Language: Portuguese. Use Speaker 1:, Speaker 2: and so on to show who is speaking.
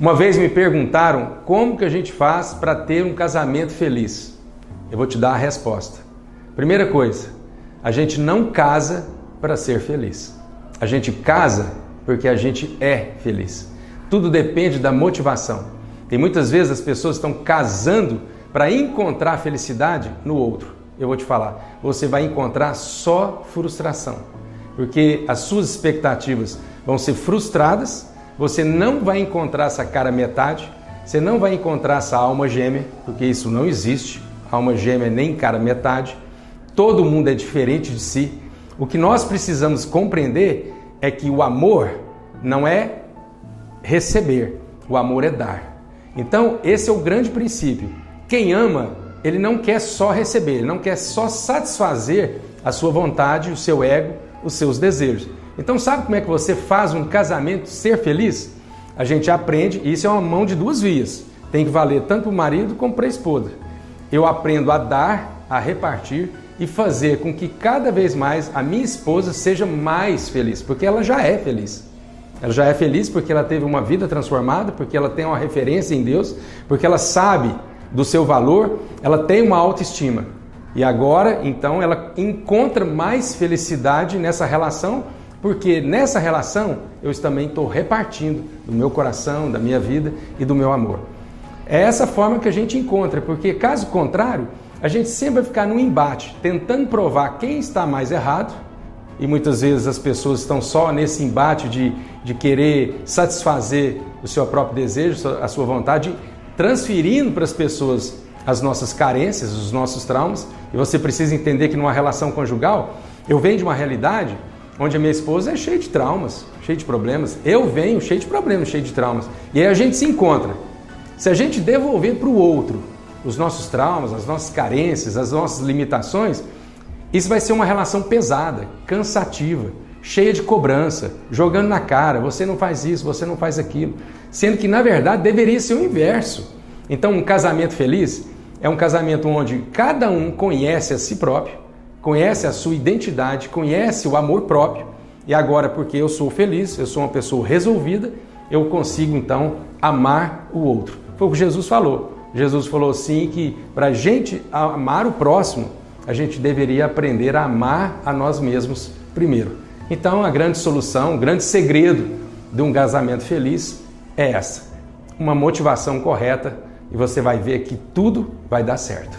Speaker 1: Uma vez me perguntaram como que a gente faz para ter um casamento feliz. Eu vou te dar a resposta. Primeira coisa, a gente não casa para ser feliz. A gente casa porque a gente é feliz. Tudo depende da motivação. Tem muitas vezes as pessoas estão casando para encontrar felicidade no outro. Eu vou te falar, você vai encontrar só frustração, porque as suas expectativas vão ser frustradas você não vai encontrar essa cara metade, você não vai encontrar essa alma gêmea, porque isso não existe. Alma gêmea nem cara metade. Todo mundo é diferente de si. O que nós precisamos compreender é que o amor não é receber, o amor é dar. Então, esse é o grande princípio. Quem ama, ele não quer só receber, ele não quer só satisfazer a sua vontade, o seu ego, os seus desejos. Então, sabe como é que você faz um casamento ser feliz? A gente aprende, e isso é uma mão de duas vias. Tem que valer tanto para o marido como para a esposa. Eu aprendo a dar, a repartir e fazer com que cada vez mais a minha esposa seja mais feliz, porque ela já é feliz. Ela já é feliz porque ela teve uma vida transformada, porque ela tem uma referência em Deus, porque ela sabe do seu valor, ela tem uma autoestima. E agora, então, ela encontra mais felicidade nessa relação porque nessa relação eu também estou repartindo do meu coração, da minha vida e do meu amor. É essa forma que a gente encontra, porque caso contrário, a gente sempre vai ficar num embate, tentando provar quem está mais errado, e muitas vezes as pessoas estão só nesse embate de, de querer satisfazer o seu próprio desejo, a sua vontade, transferindo para as pessoas as nossas carências, os nossos traumas, e você precisa entender que numa relação conjugal, eu venho de uma realidade onde a minha esposa é cheia de traumas, cheia de problemas. Eu venho cheio de problemas, cheio de traumas. E aí a gente se encontra. Se a gente devolver para o outro os nossos traumas, as nossas carências, as nossas limitações, isso vai ser uma relação pesada, cansativa, cheia de cobrança, jogando na cara, você não faz isso, você não faz aquilo. Sendo que, na verdade, deveria ser o inverso. Então, um casamento feliz é um casamento onde cada um conhece a si próprio, conhece a sua identidade, conhece o amor próprio, e agora, porque eu sou feliz, eu sou uma pessoa resolvida, eu consigo então amar o outro. Foi o que Jesus falou. Jesus falou assim que para a gente amar o próximo, a gente deveria aprender a amar a nós mesmos primeiro. Então, a grande solução, o grande segredo de um casamento feliz é essa: uma motivação correta e você vai ver que tudo vai dar certo.